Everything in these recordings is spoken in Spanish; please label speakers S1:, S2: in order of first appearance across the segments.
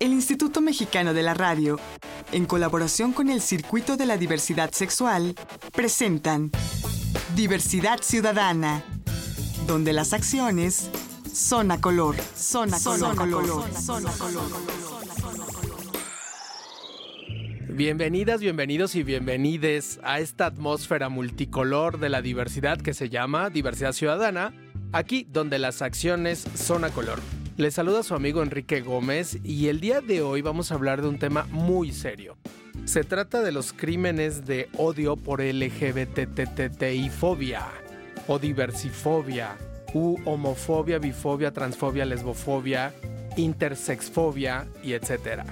S1: El Instituto Mexicano de la Radio, en colaboración con el Circuito de la Diversidad Sexual, presentan Diversidad Ciudadana, donde las acciones son a color, son a color, color, son a color.
S2: Bienvenidas, bienvenidos y bienvenides a esta atmósfera multicolor de la diversidad que se llama Diversidad Ciudadana, aquí donde las acciones son a color. Les saluda su amigo Enrique Gómez y el día de hoy vamos a hablar de un tema muy serio. Se trata de los crímenes de odio por LGBTTI-fobia o diversifobia, u homofobia, bifobia, transfobia, lesbofobia, intersexfobia y etcétera.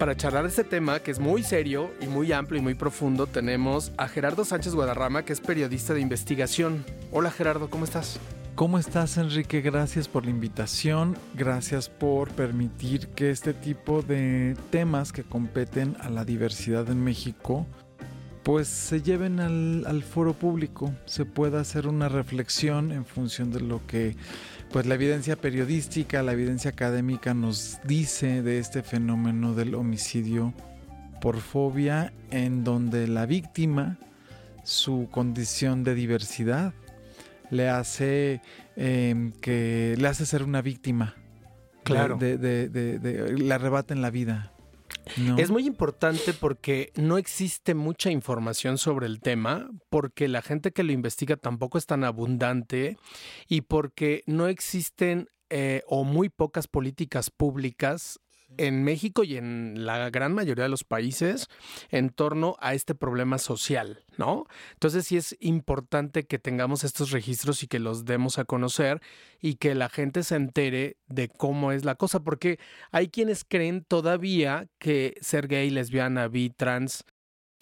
S2: Para charlar este tema, que es muy serio y muy amplio y muy profundo, tenemos a Gerardo Sánchez Guadarrama, que es periodista de investigación. Hola Gerardo, ¿cómo estás?
S3: ¿Cómo estás Enrique? Gracias por la invitación, gracias por permitir que este tipo de temas que competen a la diversidad en México pues se lleven al, foro público, se pueda hacer una reflexión en función de lo que pues la evidencia periodística, la evidencia académica nos dice de este fenómeno del homicidio por fobia en donde la víctima, su condición de diversidad, le hace em, que le hace ser una víctima.
S2: Claro.
S3: De, de, de, le arrebaten la vida.
S2: Es muy importante porque no existe mucha información sobre el tema, porque la gente que lo investiga tampoco es tan abundante y porque no existen eh, o muy pocas políticas públicas en México y en la gran mayoría de los países en torno a este problema social, ¿no? Entonces sí es importante que tengamos estos registros y que los demos a conocer y que la gente se entere de cómo es la cosa, porque hay quienes creen todavía que ser gay, lesbiana, bi, trans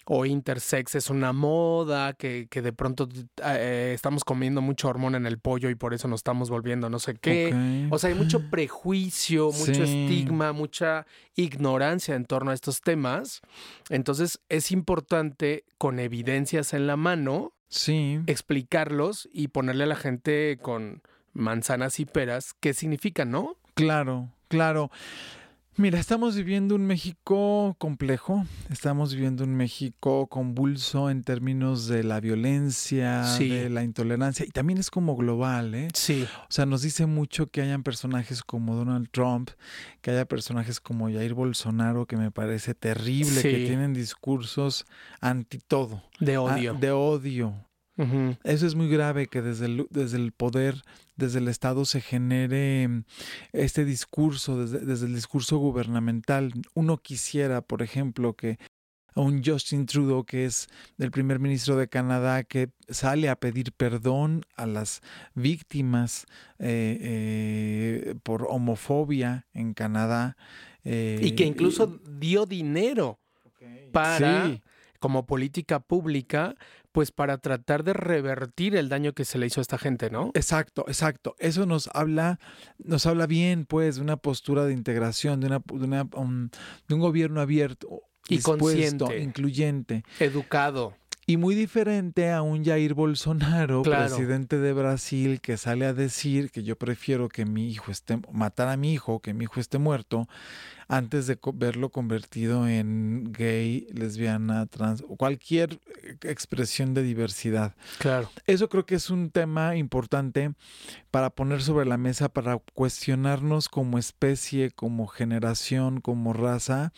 S2: o intersex es una moda, que, de pronto eh, estamos comiendo mucho hormona en el pollo y por eso nos estamos volviendo no sé qué. O sea, hay mucho prejuicio, mucho estigma, mucha ignorancia en torno a estos temas. Entonces es importante con evidencias en la mano
S3: sí.
S2: explicarlos y ponerle a la gente con manzanas y peras qué significan, ¿no?
S3: Claro, claro. Mira, estamos viviendo un México complejo, estamos viviendo un México convulso en términos de la violencia, de la intolerancia, y también es como global, ¿eh?
S2: Sí.
S3: O sea, nos dice mucho que hayan personajes como Donald Trump, que haya personajes como Jair Bolsonaro, que me parece terrible, que tienen discursos anti todo.
S2: De odio.
S3: Ah, de odio. Eso es muy grave que desde el, desde el poder, desde el Estado se genere mm, este discurso, desde, desde el discurso gubernamental. Uno quisiera, por ejemplo, que un Justin Trudeau, que es el primer ministro de Canadá, que sale a pedir perdón a las víctimas eh, eh, por homofobia en Canadá.
S2: Eh, y que incluso dio dinero para como política pública, pues para tratar de revertir el daño que se le hizo a esta gente, ¿no?
S3: Exacto, exacto. Eso nos habla, nos habla bien, pues, de una postura de integración, de una, de, un, gobierno abierto
S2: y consciente,
S3: incluyente,
S2: educado.
S3: Y muy diferente a un Jair Bolsonaro, presidente de Brasil, que sale a decir que yo prefiero que mi hijo esté, matar a mi hijo, que mi hijo esté muerto, antes de verlo convertido en gay, lesbiana, trans, o cualquier expresión de diversidad.
S2: Claro.
S3: Eso creo que es un tema importante para poner sobre la mesa, para cuestionarnos como especie, como generación, como raza,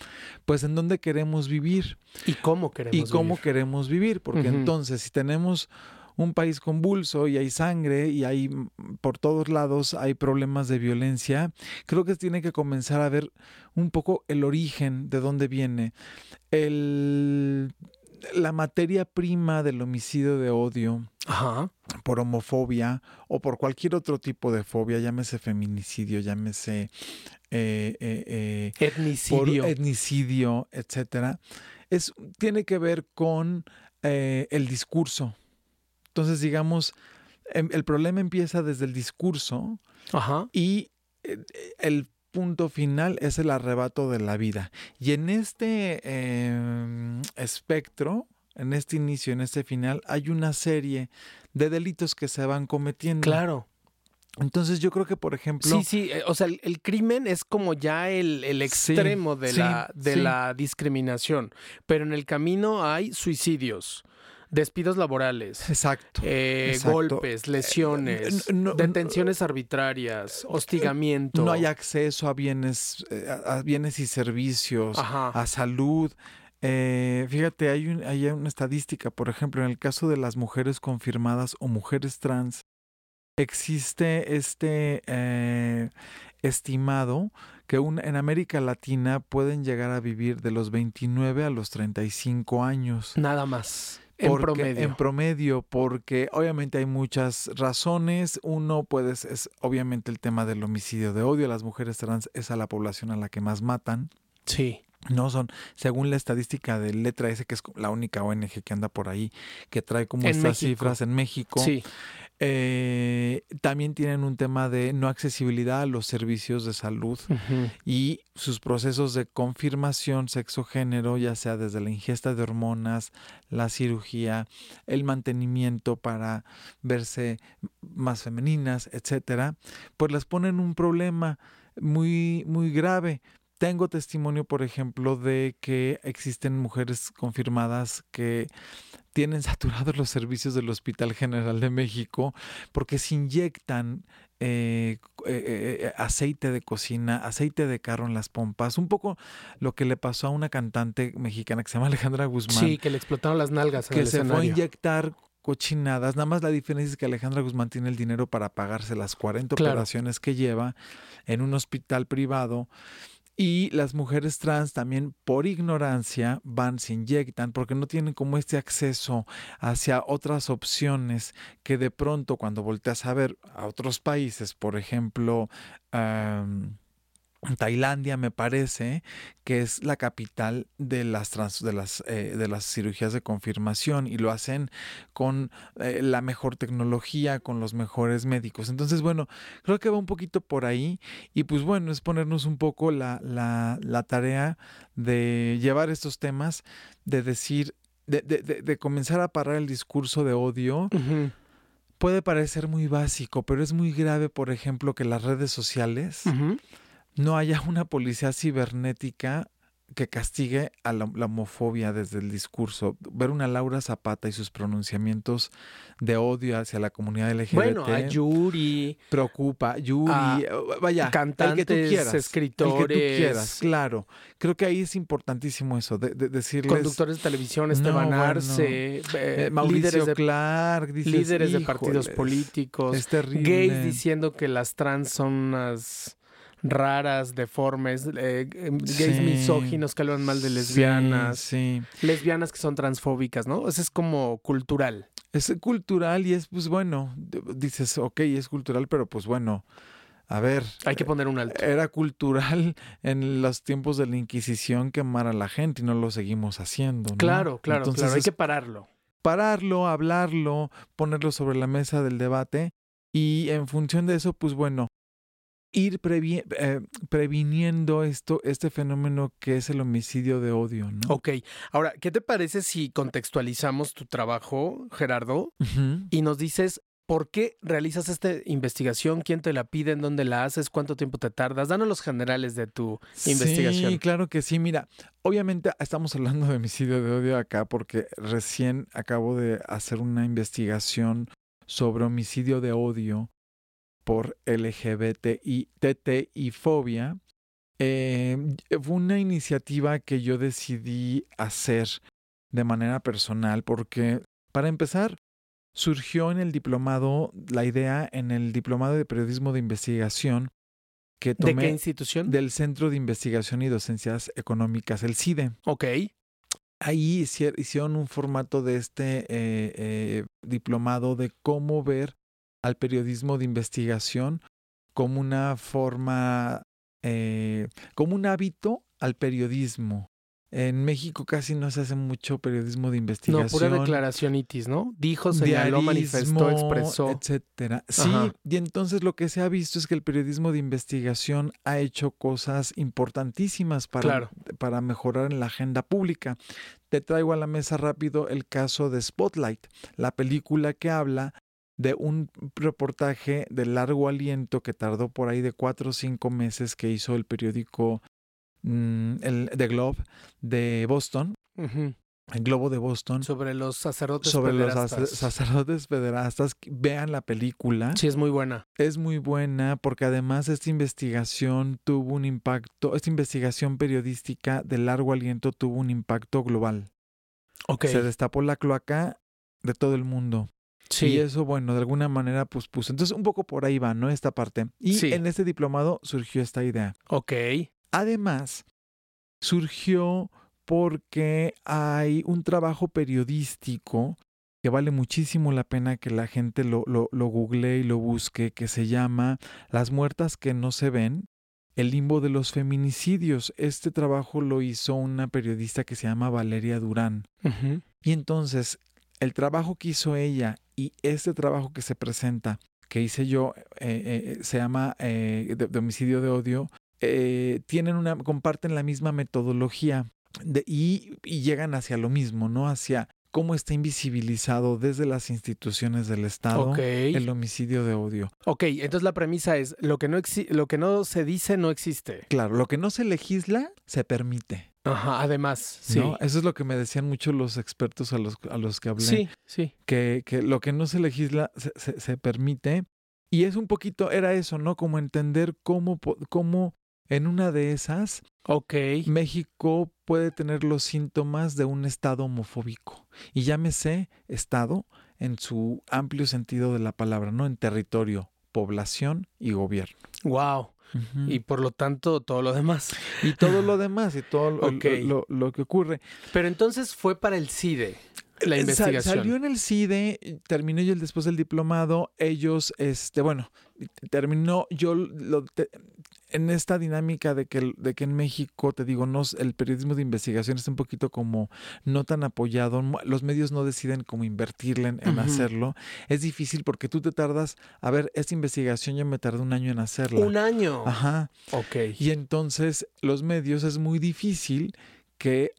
S3: pues en dónde queremos vivir.
S2: Y cómo queremos
S3: vivir. Y cómo queremos vivir, porque entonces si tenemos un país convulso y hay sangre y hay por todos lados hay problemas de violencia, creo que tiene que comenzar a ver un poco el origen de dónde viene. El, la materia prima del homicidio de odio por homofobia o por cualquier otro tipo de fobia, llámese feminicidio, llámese eh, eh, eh,
S2: etnicidio,
S3: etnicidio, etcétera, es tiene que ver con el discurso entonces, digamos, em, el problema empieza desde el discurso y eh, el punto final es el arrebato de la vida. Y en este em, espectro, en este inicio, en este final, hay una serie de delitos que se van cometiendo.
S2: Claro.
S3: Entonces yo creo que, por ejemplo...
S2: Sí, sí, eh, o sea, el, el crimen es como ya el, el extremo de,
S3: sí,
S2: la, de
S3: sí.
S2: la discriminación, pero en el camino hay suicidios, despidos laborales,
S3: Exacto.
S2: eh,
S3: exacto.
S2: golpes, lesiones,
S3: Eh, no- no-
S2: detenciones arbitrarias, hostigamiento.
S3: No hay acceso a bienes, eh, a a bienes y servicios,
S2: Ajá.
S3: a salud. Eh, fíjate, hay, un- hay una estadística, por ejemplo, en el caso de las mujeres confirmadas o mujeres trans, existe este eh, estimado que un- en América Latina pueden llegar a vivir de los 29 a los 35 años.
S2: Nada más. En promedio.
S3: En promedio, porque obviamente hay muchas razones. Uno puede, es obviamente el tema del homicidio de odio. Las mujeres trans es a la población a la que más matan.
S2: sí.
S3: No son, según la estadística de Letra S, que es la única ONG que anda por ahí, que trae como
S2: En
S3: estas
S2: México.
S3: cifras en México.
S2: Sí.
S3: Eh, también tienen un tema de no accesibilidad a los servicios de salud y sus procesos de confirmación sexo-género, ya sea desde la ingesta de hormonas, la cirugía, el mantenimiento para verse más femeninas, etcétera, pues las ponen un problema muy, muy grave. Tengo testimonio, por ejemplo, de que existen mujeres confirmadas que tienen saturados los servicios del Hospital General de México porque se inyectan eh, eh, eh, aceite de cocina, aceite de carro en las pompas. Un poco lo que le pasó a una cantante mexicana que se llama Alejandra Guzmán,
S2: Sí, que le explotaron las nalgas en
S3: que
S2: el
S3: se fue a inyectar cochinadas. Nada más la diferencia es que Alejandra Guzmán tiene el dinero para pagarse las 40
S2: Claro.
S3: operaciones que lleva en un hospital privado. Y las mujeres trans también por ignorancia van, se inyectan porque no tienen como este acceso hacia otras opciones que de pronto cuando volteas a ver a otros países, por ejemplo, Tailandia me parece que es la capital de las trans- de las eh, de las cirugías de confirmación y lo hacen con eh, la mejor tecnología, con los mejores médicos. Entonces, bueno, creo que va un poquito por ahí y pues bueno, es ponernos un poco la, la, la tarea de llevar estos temas, de decir, de, de, de, de comenzar a parar el discurso de odio. Puede parecer muy básico, pero es muy grave, por ejemplo, que las redes sociales. No haya una policía cibernética que castigue a la, la homofobia desde el discurso. Ver una Laura Zapata y sus pronunciamiamientos de odio hacia la comunidad LGBT
S2: Bueno, a Yuri,
S3: preocupa. Yuri,
S2: a
S3: eh, vaya, el que tú
S2: cantantes,
S3: quieras, el que tú
S2: escritores,
S3: quieras, claro. Creo que ahí es importantísimo eso, de, de decirles...
S2: conductores de televisión, Esteban
S3: No.
S2: Arce, eh,
S3: eh, Mauricio
S2: líderes, de,
S3: Clark, dices,
S2: líderes de partidos
S3: "Híjoles,
S2: políticos,
S3: Es terrible.
S2: gays diciendo que las trans son unas raras, deformes, eh, eh, gays
S3: Sí.
S2: misóginos que hablan mal de lesbianas,
S3: sí.
S2: lesbianas que son transfóbicas, ¿no? Eso es como cultural.
S3: Es cultural y es, pues bueno, dices, ok, es cultural, pero pues bueno, a ver.
S2: Hay que poner un alto.
S3: Era cultural en los tiempos de la Inquisición quemar a la gente y no lo seguimos haciendo. ¿no?
S2: Claro, claro,
S3: Entonces
S2: claro. Hay que pararlo.
S3: pararlo, hablarlo, ponerlo sobre la mesa del debate y en función de eso, pues bueno, ir previ- eh, previniendo esto, este fenómeno que es el homicidio de odio, ¿no?
S2: Ok. Ahora, ¿qué te parece si contextualizamos tu trabajo, Gerardo, y nos dices por qué realizas esta investigación, quién te la pide, en dónde la haces, cuánto tiempo te tardas? Danos los generales de tu investigación.
S3: Sí, claro que sí. Mira, obviamente estamos hablando de homicidio de odio acá porque recién acabo de hacer una investigación sobre homicidio de odio por LGBT y TT y fobia. Eh, fue una iniciativa que yo decidí hacer de manera personal porque, para empezar, surgió en el diplomado, la idea en el diplomado de periodismo de investigación que
S2: ¿De
S3: tomé
S2: qué institución?
S3: del Centro de Investigación y Docencias Económicas, el CIDE.
S2: Ok.
S3: Ahí hici- hicieron un formato de este eh, eh, diplomado de cómo ver al periodismo de investigación como una forma, eh, como un hábito al periodismo. En México casi no se hace mucho periodismo de
S2: No,
S3: investigación.
S2: pura declaración itis, ¿no? Dijo, señaló, manifestó, expresó.
S3: etcétera. Sí,
S2: Ajá.
S3: y entonces lo que se ha visto es que el periodismo de investigación ha hecho cosas importantísimas para,
S2: Claro.
S3: para mejorar en la agenda pública. Te traigo a la mesa rápido el caso de Spotlight, la película que habla de un reportaje de largo aliento que tardó por ahí de cuatro o cinco meses que hizo el periódico mm, el, The Globe de Boston. El Globo de Boston.
S2: Sobre los sacerdotes
S3: sobre
S2: pederastas.
S3: los sacerdotes pederastas. Vean la película.
S2: Sí, es muy buena.
S3: Es muy buena porque además esta investigación tuvo un impacto, esta investigación periodística de largo aliento tuvo un impacto global.
S2: Ok.
S3: Se destapó la cloaca de todo el mundo.
S2: Sí.
S3: Y eso, bueno, de alguna manera, pues puso. Entonces, un poco por ahí va, ¿no? Esta parte. Y
S2: Sí.
S3: en este diplomado surgió esta idea.
S2: Ok.
S3: Además, surgió porque hay un trabajo periodístico que vale muchísimo la pena que la gente lo, lo, lo googlee y lo busque, que se llama Las muertas que no se ven, el limbo de los feminicidios. Este trabajo lo hizo una periodista que se llama Valeria Durán. Y entonces, el trabajo que hizo ella y este trabajo que se presenta, que hice yo, eh, eh, se llama eh, de, de homicidio de odio, eh, tienen una, comparten la misma metodología de- y, y llegan hacia lo mismo, ¿no? Hacia cómo está invisibilizado desde las instituciones del Estado el homicidio de odio.
S2: Ok, entonces la premisa es, lo que, no lo que no se dice no existe.
S3: Claro, lo que no se legisla, se permite.
S2: Ajá, además, sí.
S3: ¿no? Eso es lo que me decían mucho los expertos a los, a los que hablé.
S2: Sí, sí.
S3: que, que lo que no se legisla se, se- se permite. Y es un poquito, era eso, ¿no? Como entender cómo, cómo en una de esas
S2: Ok.
S3: México puede tener los síntomas de un estado homofóbico. Y llámese estado en su amplio sentido de la palabra, ¿no? En territorio, población y gobierno.
S2: Wow. Y por lo tanto, todo lo demás.
S3: Y todo lo demás y todo lo,
S2: Ok.
S3: lo- lo que ocurre.
S2: Pero entonces fue para el CIDE la
S3: Eh, sal-
S2: investigación.
S3: salió en el CIDE, terminé yo después del diplomado, ellos, este, bueno, terminó yo lo- te- en esta dinámica de que, de que en México, te digo, no, el periodismo de investigación está un poquito como no tan apoyado, los medios no deciden cómo invertirle en, hacerlo, es difícil porque tú te tardas, a ver, esta investigación yo me tardé un año en hacerla.
S2: Un año.
S3: Ajá.
S2: Ok.
S3: Y entonces los medios es muy difícil que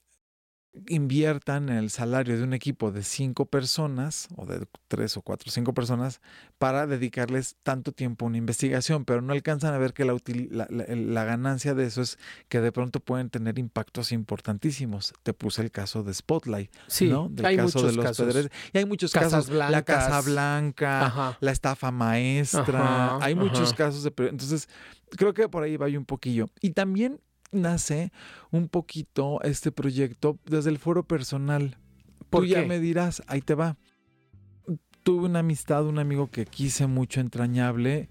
S3: inviertan en el salario de un equipo de cinco personas o de tres o cuatro o cinco personas para dedicarles tanto tiempo a una investigación, pero no alcanzan a ver que la, util- la, la- la ganancia de eso es que de pronto pueden tener impactos importantísimos. Te puse el caso de Spotlight,
S2: Sí,
S3: ¿no? Del
S2: hay
S3: caso
S2: muchos
S3: de los
S2: casos.
S3: Y hay muchos
S2: Casas
S3: casos. La
S2: blancas.
S3: Casa Blanca,
S2: Ajá.
S3: la estafa maestra.
S2: Ajá,
S3: hay muchos casos de... Entonces, creo que por ahí va un poquillo. Y también nace un poquito este proyecto desde el foro personal.
S2: ¿Por
S3: Tú ya
S2: qué?
S3: me dirás, ahí te va. Tuve una amistad, un amigo que quise mucho, entrañable,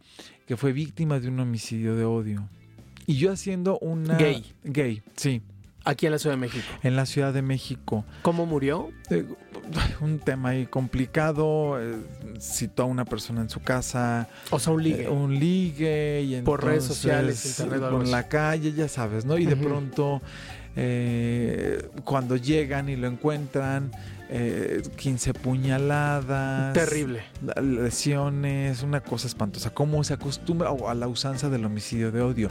S3: que fue víctima de un homicidio de odio. Y yo haciendo una...
S2: Gay.
S3: Gay, sí,
S2: Aquí en la Ciudad de México.
S3: en la Ciudad de México.
S2: ¿Cómo murió?
S3: Eh, un tema ahí complicado. eh, citó a una persona en su casa.
S2: O sea, un ligue.
S3: eh, un ligue. Y
S2: Por redes sociales, internet o algo
S3: Por la calle, ya sabes, ¿no? Y de pronto, eh, cuando llegan y lo encuentran, eh, 15 puñaladas.
S2: Terrible.
S3: Lesiones, una cosa espantosa. Cómo se acostumbra a la usanza del homicidio de odio.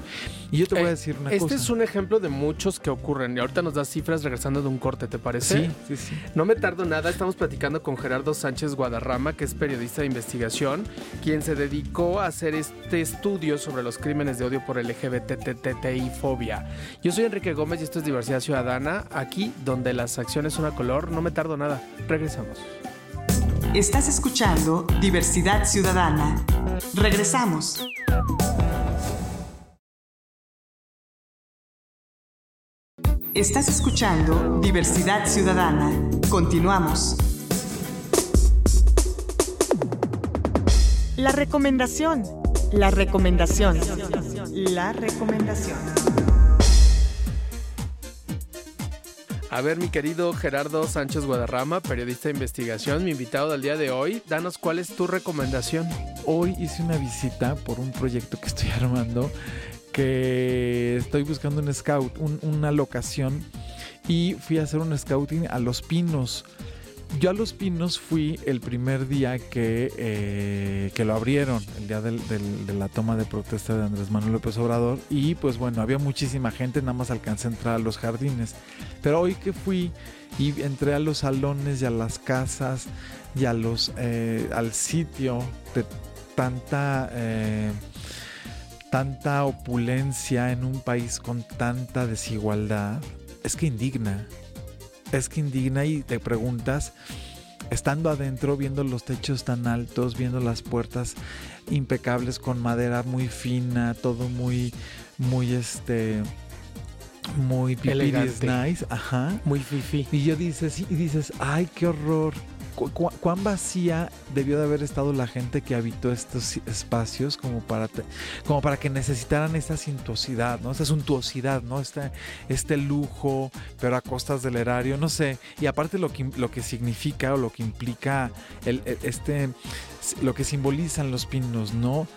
S3: Y yo te voy a
S2: Eh,
S3: decir una
S2: Este
S3: cosa.
S2: es un ejemplo de muchos que ocurren. Y ahorita nos das cifras regresando de un corte, ¿te parece?
S3: Sí, sí, sí.
S2: No me tardo nada, estamos platicando con Gerardo Sánchez Guadarrama, que es periodista de investigación, quien se dedicó a hacer este estudio sobre los crímenes de odio por LGBTTI fobia. Yo soy Enrique Gómez y esto es Diversidad Ciudadana, aquí donde las acciones son a color, no me tardo nada. Regresamos.
S1: Estás escuchando Diversidad Ciudadana. Regresamos. Estás escuchando Diversidad Ciudadana. Continuamos. La recomendación. La recomendación. La recomendación.
S2: A ver, mi querido Gerardo Sánchez Guadarrama, periodista de investigación, mi invitado del día de hoy, danos cuál es tu recomendación.
S3: Hoy hice una visita por un proyecto que estoy armando que estoy buscando un scout, un- una locación y fui a hacer un scouting a Los Pinos. Yo a Los Pinos fui el primer día que, eh, que lo abrieron, el día de la toma de protesta de Andrés Manuel López Obrador. Y pues bueno, había muchísima gente, nada más alcancé a entrar a los jardines. Pero hoy que fui y entré a los salones y a las casas y a los, eh, al sitio de tanta... eh, tanta opulencia en un país con tanta desigualdad, es que indigna. Es que indigna y te preguntas, estando adentro, viendo los techos tan altos, viendo las puertas impecables con madera muy fina, todo muy, muy este, muy
S2: Elegante.
S3: nice, ajá.
S2: Muy fifi.
S3: Y yo dices, y dices, ay, qué horror. Cu- cu- ¿Cuán vacía debió de haber estado la gente que habitó estos espacios como para, te- como para que necesitaran esta suntuosidad, ¿no? Esta suntuosidad, ¿no? Este, este lujo, pero a costas del erario, no sé. Y aparte lo que, lo que significa o lo que implica el, el- este, lo que simbolizan los pinos, ¿no?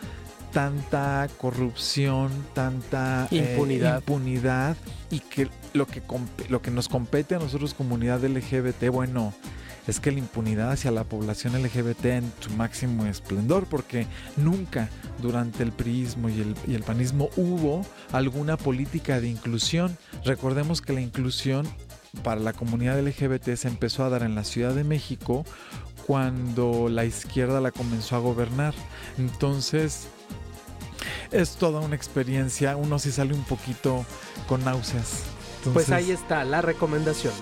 S3: Tanta corrupción, tanta eh,
S2: Impunidad.
S3: impunidad y que lo que, lo que nos compete a nosotros comunidad LGBT, bueno, es que la impunidad hacia la población LGBT en su máximo esplendor, porque nunca durante el priismo y el, y el panismo hubo alguna política de inclusión. Recordemos que la inclusión para la comunidad LGBT se empezó a dar en la Ciudad de México cuando la izquierda la comenzó a gobernar. Entonces, es toda una experiencia. Uno sí sale un poquito con náuseas.
S2: Pues ahí está la recomendación.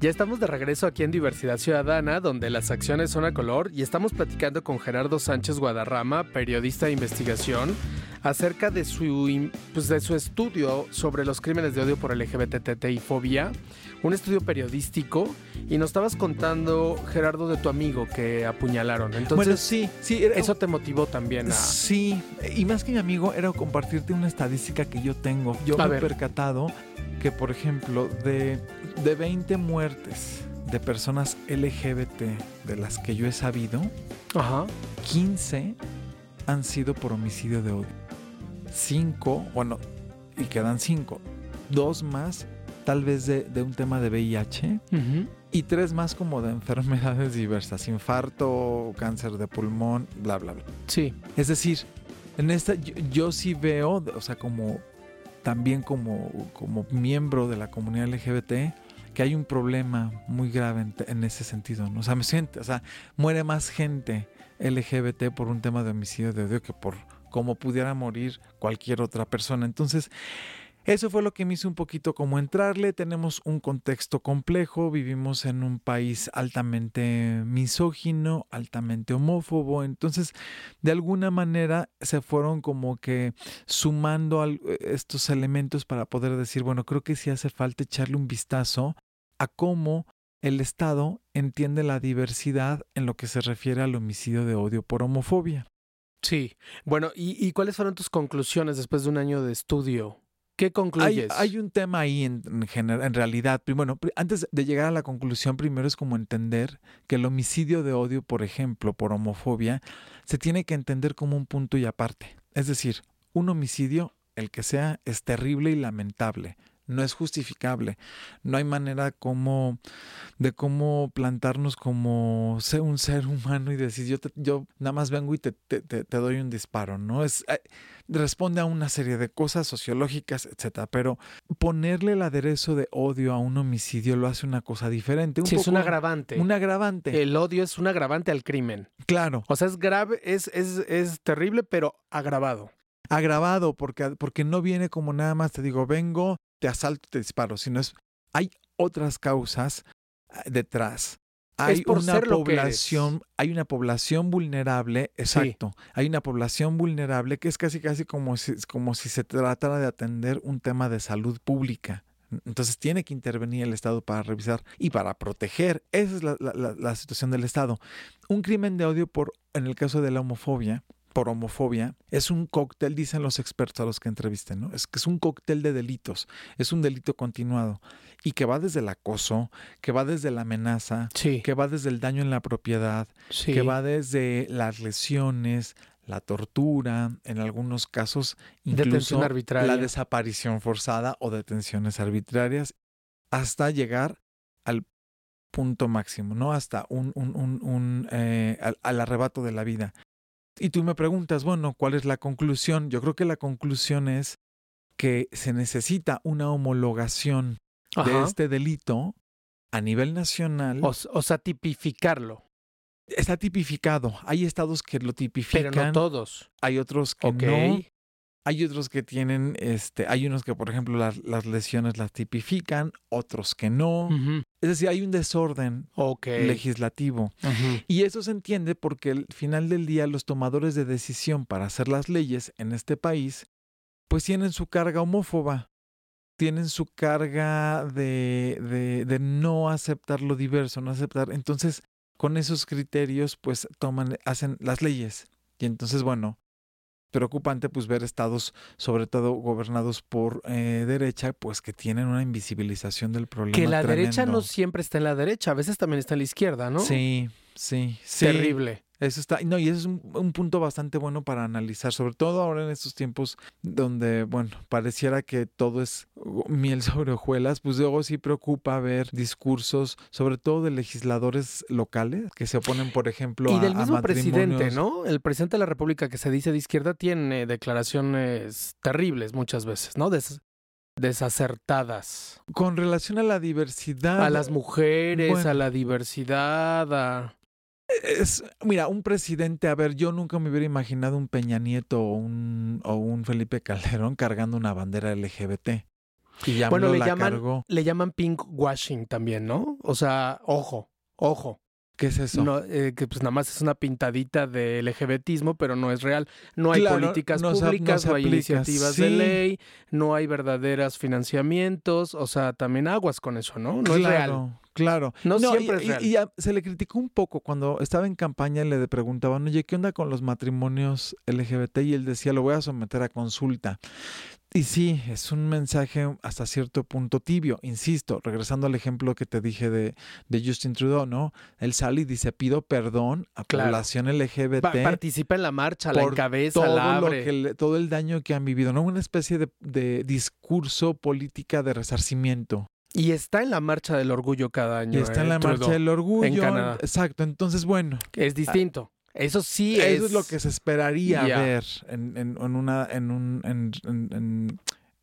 S2: Ya estamos de regreso aquí en Diversidad Ciudadana, donde las acciones son a color, y estamos platicando con Gerardo Sánchez Guadarrama, periodista de investigación, acerca de su, pues, de su estudio sobre los crímenes de odio por LGBTT y fobia, un estudio periodístico, y nos estabas contando, Gerardo, de tu amigo que apuñalaron. Entonces,
S3: bueno, sí, sí, era-
S2: eso te motivó también a...
S3: Sí, y más que mi amigo, era compartirte una estadística que yo tengo. Yo
S2: A
S3: me he percatado que, por ejemplo, de, de 20 muertes de personas LGBT de las que yo he sabido,
S2: Ajá.
S3: 15 han sido por homicidio de odio. 5, bueno, y quedan 5. Dos más, tal vez de, de un tema de VIH. Y tres más como de enfermedades diversas, infarto, cáncer de pulmón, bla, bla, bla.
S2: Sí.
S3: Es decir, en esta yo, yo sí veo, o sea, como también como, como miembro de la comunidad LGBT, que hay un problema muy grave en, ese sentido. ¿no? O sea, me siento, o sea, muere más gente LGBT por un tema de homicidio de odio que por como pudiera morir cualquier otra persona. Entonces, eso fue lo que me hizo un poquito como entrarle. Tenemos un contexto complejo, vivimos en un país altamente misógino, altamente homófobo, entonces de alguna manera se fueron como que sumando al- estos elementos para poder decir, bueno, creo que sí hace falta echarle un vistazo a cómo el Estado entiende la diversidad en lo que se refiere al homicidio de odio por homofobia.
S2: Sí. Bueno, ¿y, y cuáles fueron tus conclusiones después de un año de estudio? ¿Qué
S3: Hay,
S2: concluyes?
S3: hay un tema ahí en, en, realidad. Bueno, antes de llegar a la conclusión, primero es como entender que el homicidio de odio, por ejemplo, por homofobia, se tiene que entender como un punto y aparte. Es decir, un homicidio, el que sea, es terrible y lamentable. No es justificable. No hay manera como de cómo plantarnos como ser un ser humano y decir yo, te- yo nada más vengo y te, te- te- doy un disparo, ¿no? Es, eh, responde a una serie de cosas sociológicas, etcétera, pero ponerle el aderezo de odio a un homicidio lo hace una cosa diferente. Un
S2: sí, es
S3: poco-
S2: un agravante.
S3: Un agravante.
S2: El odio es un agravante al crimen.
S3: Claro,
S2: O sea, es grave, es, es, es terrible, pero agravado.
S3: agravado porque, porque no viene como nada más te digo, vengo, te asalto, te disparo, sino es, hay otras causas ah, detrás. Hay
S2: por
S3: una población, hay una población vulnerable, exacto. Hay una población vulnerable que es casi casi como si, como si se tratara de atender un tema de salud pública. Entonces tiene que intervenir el Estado para revisar y para proteger. Esa es la, la- la- la situación del Estado. Un crimen de odio por, en el caso de la homofobia, por homofobia, es un cóctel, dicen los expertos a los que entrevisten, ¿no? Es que es un cóctel de delitos, es un delito continuado y que va desde el acoso, que va desde la amenaza,
S2: Sí.
S3: que va desde el daño en la propiedad,
S2: sí.
S3: que va desde las lesiones, la tortura, en algunos casos incluso la desaparición forzada o detenciones arbitrarias, hasta llegar al punto máximo, ¿no? Hasta un, un, un, un eh, al, al arrebato de la vida. Y tú me preguntas, bueno, ¿cuál es la conclusión? Yo creo que la conclusión es que se necesita una homologación de este delito a nivel nacional.
S2: O, sea, tipificarlo.
S3: Está tipificado. Hay estados que lo tipifican,
S2: Pero no todos.
S3: hay otros que no. Hay otros que tienen, este, hay unos que, por ejemplo, las, las lesiones las tipifican, otros que no. Es decir, hay un desorden legislativo. Y eso se entiende porque al final del día los tomadores de decisión para hacer las leyes en este país, pues tienen su carga homófoba, tienen su carga de, de, de no aceptar lo diverso, no aceptar. Entonces, con esos criterios, pues toman, hacen las leyes. Y entonces, bueno, preocupante pues ver estados, sobre todo gobernados por eh, derecha, pues que tienen una invisibilización del problema.
S2: Que la derecha no
S3: tremendo.
S2: siempre está en la derecha, a veces también está en la izquierda, ¿no?
S3: Sí, sí, sí.
S2: Terrible.
S3: Eso está, no, y eso es un, un punto bastante bueno para analizar, sobre todo ahora en estos tiempos donde, bueno, pareciera que todo es miel sobre hojuelas, pues luego sí preocupa ver discursos, sobre todo de legisladores locales que se oponen, por ejemplo,
S2: Y del
S3: a
S2: mismo presidente, ¿no? El presidente de la República que se dice de izquierda tiene declaraciones terribles muchas veces, ¿no? Des- desacertadas.
S3: Con relación a la diversidad.
S2: A las mujeres,
S3: bueno.
S2: a la diversidad, a...
S3: Es, mira, un presidente, a ver, yo nunca me hubiera imaginado un Peña Nieto o un, o un Felipe Calderón cargando una bandera LGBT. Y ya
S2: Bueno, le
S3: la
S2: llaman-
S3: cargó.
S2: Le llaman pink washing también, ¿no? O sea, ojo, ojo.
S3: ¿Qué es eso?
S2: No, eh, que pues nada más es una pintadita de LGBTismo, pero no es real. No hay
S3: Claro,
S2: políticas
S3: no se- no
S2: públicas,
S3: se
S2: no, hay iniciativas de ley, no hay verdaderos financiamientos, o sea, también aguas con eso, ¿no? No es real.
S3: Claro.
S2: No siempre
S3: y,
S2: es
S3: y-
S2: real.
S3: y a- se le criticó un poco cuando estaba en campaña, le preguntaban, oye, ¿qué onda con los matrimonios LGBT? Y él decía, lo voy a someter a consulta. Y sí, es un mensaje hasta cierto punto tibio, insisto, regresando al ejemplo que te dije de, de Justin Trudeau, ¿no? Él sale y dice, pido perdón a
S2: Claro.
S3: población LGBT
S2: Pa- participa en la marcha, la encabeza, la
S3: todo lo
S2: abre.
S3: que le- todo el daño que han vivido, ¿no? Una especie de, de discurso política de resarcimiento.
S2: Y está en la marcha del orgullo cada año.
S3: Y está en
S2: eh,
S3: la marcha del orgullo.
S2: Canadá.
S3: Exacto. Entonces, bueno,
S2: Es distinto. Eso sí
S3: eso
S2: es.
S3: es lo que se esperaría ver en, en- en una, en un, en, en- en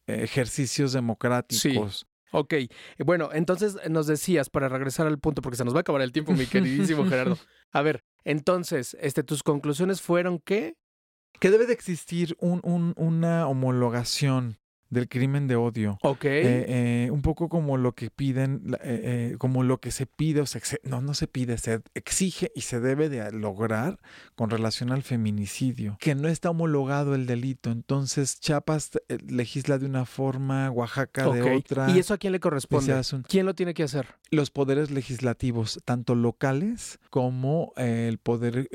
S3: ejercicios democráticos.
S2: Ok, eh, bueno, entonces nos decías, para regresar al punto, porque se nos va a acabar el tiempo, mi queridísimo Gerardo. A ver, entonces, este, tus conclusiones fueron que...
S3: Que debe de existir un, un- una homologación del crimen de odio.
S2: Ok,
S3: Eh, eh, un poco como lo que piden, eh, eh, como lo que se pide, o se no, no se pide, se exige y se debe de lograr con relación al feminicidio, que no está homologado el delito. Entonces, Chiapas eh, legisla de una forma, Oaxaca de otra.
S2: ¿Y eso a quién le corresponde?
S3: un-
S2: ¿Quién lo tiene que hacer?
S3: los poderes legislativos, tanto locales como eh, el poder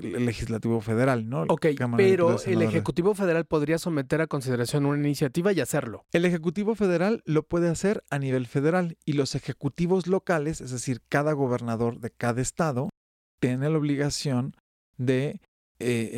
S3: legislativo federal, ¿no?
S2: Ok,
S3: Cámara
S2: pero el. Ejecutivo Federal podría someter a consideración una iniciativa y hacerlo.
S3: El Ejecutivo Federal lo puede hacer a nivel federal y los ejecutivos locales, es decir, cada gobernador de cada estado, tiene la obligación de eh,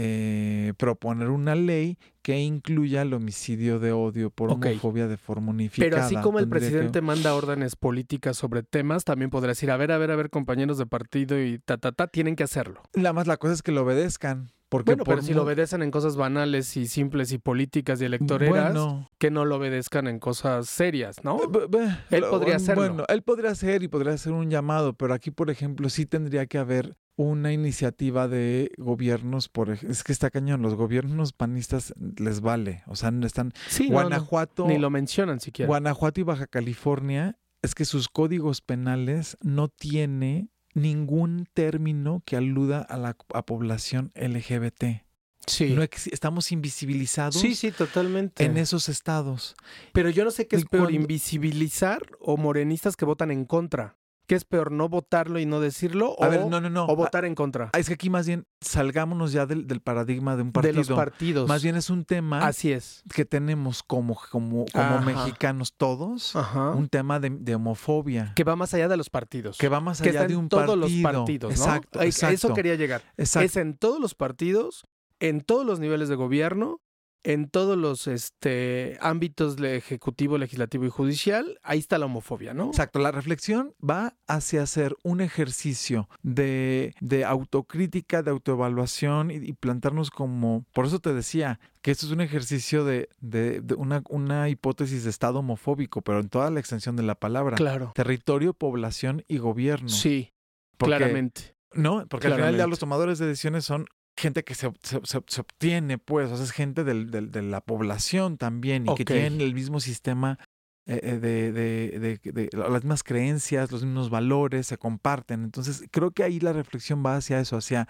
S3: eh, proponer una ley que incluya el homicidio de odio por homofobia de forma unificada.
S2: Pero así como el
S3: que-
S2: presidente manda órdenes políticas sobre temas, también podría decir, a ver, a ver, a ver, compañeros de partido y ta, ta, ta, tienen que hacerlo.
S3: Nada más la cosa es que lo obedezcan. Porque
S2: Bueno,
S3: por
S2: pero si lo obedecen en cosas banales y simples y políticas y electoreras,
S3: Bueno,
S2: que no lo obedezcan en cosas serias, ¿no?
S3: B- b-
S2: Él podría hacerlo.
S3: Bueno, él podría hacer y podría hacer un llamado, pero aquí, por ejemplo, sí tendría que haber una iniciativa de gobiernos, por es que está cañón, los gobiernos panistas les vale, o sea, no están
S2: Sí, no, no,
S3: Guanajuato,
S2: ni lo mencionan siquiera.
S3: Guanajuato y Baja California, es que sus códigos penales no tiene ningún término que aluda a la a población LGBT.
S2: sí.
S3: No estamos invisibilizados
S2: sí, sí, totalmente.
S3: en esos estados.
S2: Pero yo no sé qué es peor,
S3: cuando-
S2: invisibilizar o morenistas que votan en contra. ¿Qué es peor, no votarlo y no decirlo?
S3: A
S2: o,
S3: ver, no, no, no.
S2: o votar en contra
S3: Ah, Es que aquí más bien salgámonos ya del, del paradigma de un
S2: de
S3: partido.
S2: los partidos.
S3: Más bien es un tema
S2: Así es.
S3: que tenemos como, como, como mexicanos todos,
S2: Ajá.
S3: un tema de, de homofobia.
S2: Que va más allá de los partidos.
S3: Que va más
S2: que
S3: allá
S2: está
S3: de
S2: en
S3: un
S2: todos
S3: partido.
S2: los partidos, ¿no?
S3: Exacto, exacto.
S2: Eso quería llegar.
S3: exacto.
S2: Es en todos los partidos, en todos los niveles de gobierno en todos los este, ámbitos ejecutivo, legislativo y judicial, ahí está la homofobia, ¿no?
S3: Exacto, la reflexión va hacia hacer un ejercicio de, de autocrítica, de autoevaluación y, y, plantarnos como, por eso te decía que esto es un ejercicio de, de, de una, una, hipótesis de Estado homofóbico, pero en toda la extensión de la palabra.
S2: Claro.
S3: Territorio, población y gobierno.
S2: Sí, porque, claramente.
S3: No, porque Claramente. al final ya los tomadores de decisiones son gente que se, se, se, obtiene, pues, o sea, es gente del, del, de la población también y okay. que tienen el mismo sistema eh, de, de, de, las mismas creencias, los mismos valores, se comparten. Entonces, creo que ahí la reflexión va hacia eso, hacia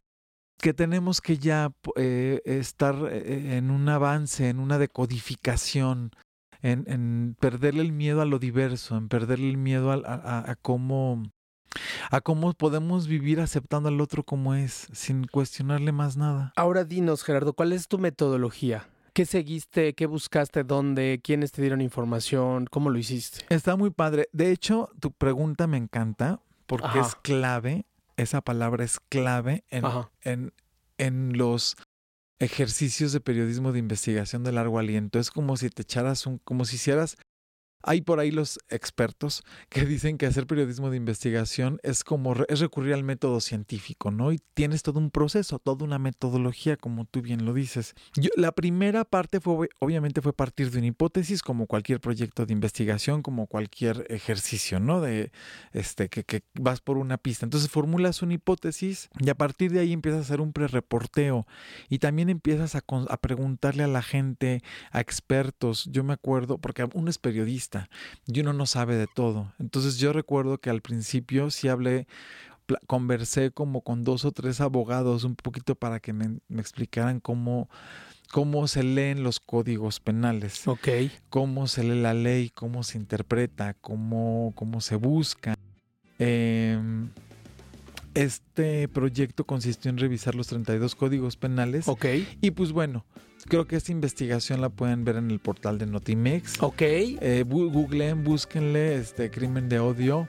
S3: que tenemos que ya eh, estar eh, en un avance, en una decodificación, en, en, perderle el miedo a lo diverso, en perderle el miedo a, a, a cómo a cómo podemos vivir aceptando al otro como es, sin cuestionarle más nada.
S2: Ahora dinos, Gerardo, ¿cuál es tu metodología? ¿Qué seguiste? ¿Qué buscaste? ¿Dónde? ¿Quiénes te dieron información? ¿Cómo lo hiciste?
S3: Está muy padre. De hecho, tu pregunta me encanta porque Ajá. es clave, esa palabra es clave en, en, en los ejercicios de periodismo de investigación de largo aliento. Es como si te echaras un, como si hicieras hay por ahí los expertos que dicen que hacer periodismo de investigación es como es recurrir al método científico, ¿no? Y tienes todo un proceso, toda una metodología, como tú bien lo dices. La primera parte fue, obviamente, fue partir de una hipótesis, como cualquier proyecto de investigación, como cualquier ejercicio, ¿no? De este que, que vas por una pista. Entonces formulas una hipótesis y a partir de ahí empiezas a hacer un pre-reporteo y también empiezas a, a preguntarle a la gente, a expertos. Yo me acuerdo, porque uno es periodista y uno no sabe de todo. Entonces yo recuerdo que al principio sí hablé, conversé como con dos o tres abogados un poquito para que me, me explicaran cómo cómo se leen los códigos penales,
S2: okay.
S3: cómo se lee la ley, cómo se interpreta, cómo, cómo se busca. Eh, este proyecto consistió en revisar los 32 códigos penales.
S2: Ok.
S3: Y pues bueno, creo que esta investigación la pueden ver en el portal de Notimex.
S2: Ok.
S3: Eh, googleen, búsquenle este crimen de odio.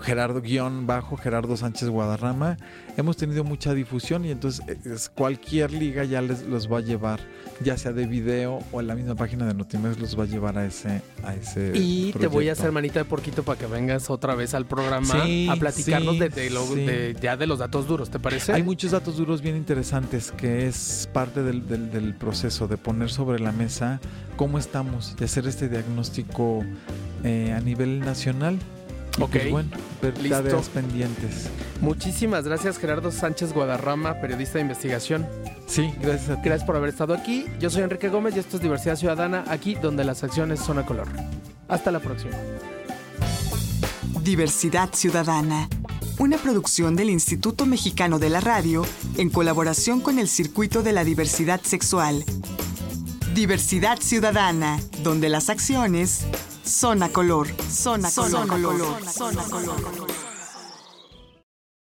S3: Gerardo guion bajo Gerardo Sánchez Guadarrama hemos tenido mucha difusión y entonces es, cualquier liga ya les los va a llevar ya sea de video o en la misma página de Notimex los va a llevar a ese a ese
S2: y
S3: proyecto.
S2: te voy a hacer manita de porquito para que vengas otra vez al programa
S3: sí,
S2: a platicarnos
S3: sí,
S2: de, de, lo,
S3: sí.
S2: de, ya de los datos duros ¿te parece?
S3: hay muchos datos duros bien interesantes que es parte del, del, del proceso de poner sobre la mesa cómo estamos de hacer este diagnóstico eh, a nivel nacional
S2: Ok.
S3: Pues bueno, pendientes.
S2: Muchísimas gracias, Gerardo Sánchez Guadarrama, periodista de investigación.
S3: Sí, gracias a ti.
S2: Gracias por haber estado aquí. Yo soy Enrique Gómez y esto es Diversidad Ciudadana, aquí donde las acciones son a color. Hasta la próxima.
S1: Diversidad Ciudadana. Una producción del Instituto Mexicano de la Radio en colaboración con el Circuito de la Diversidad Sexual. Diversidad Ciudadana, donde las acciones son a color. Son a color. Son a color. Son a color.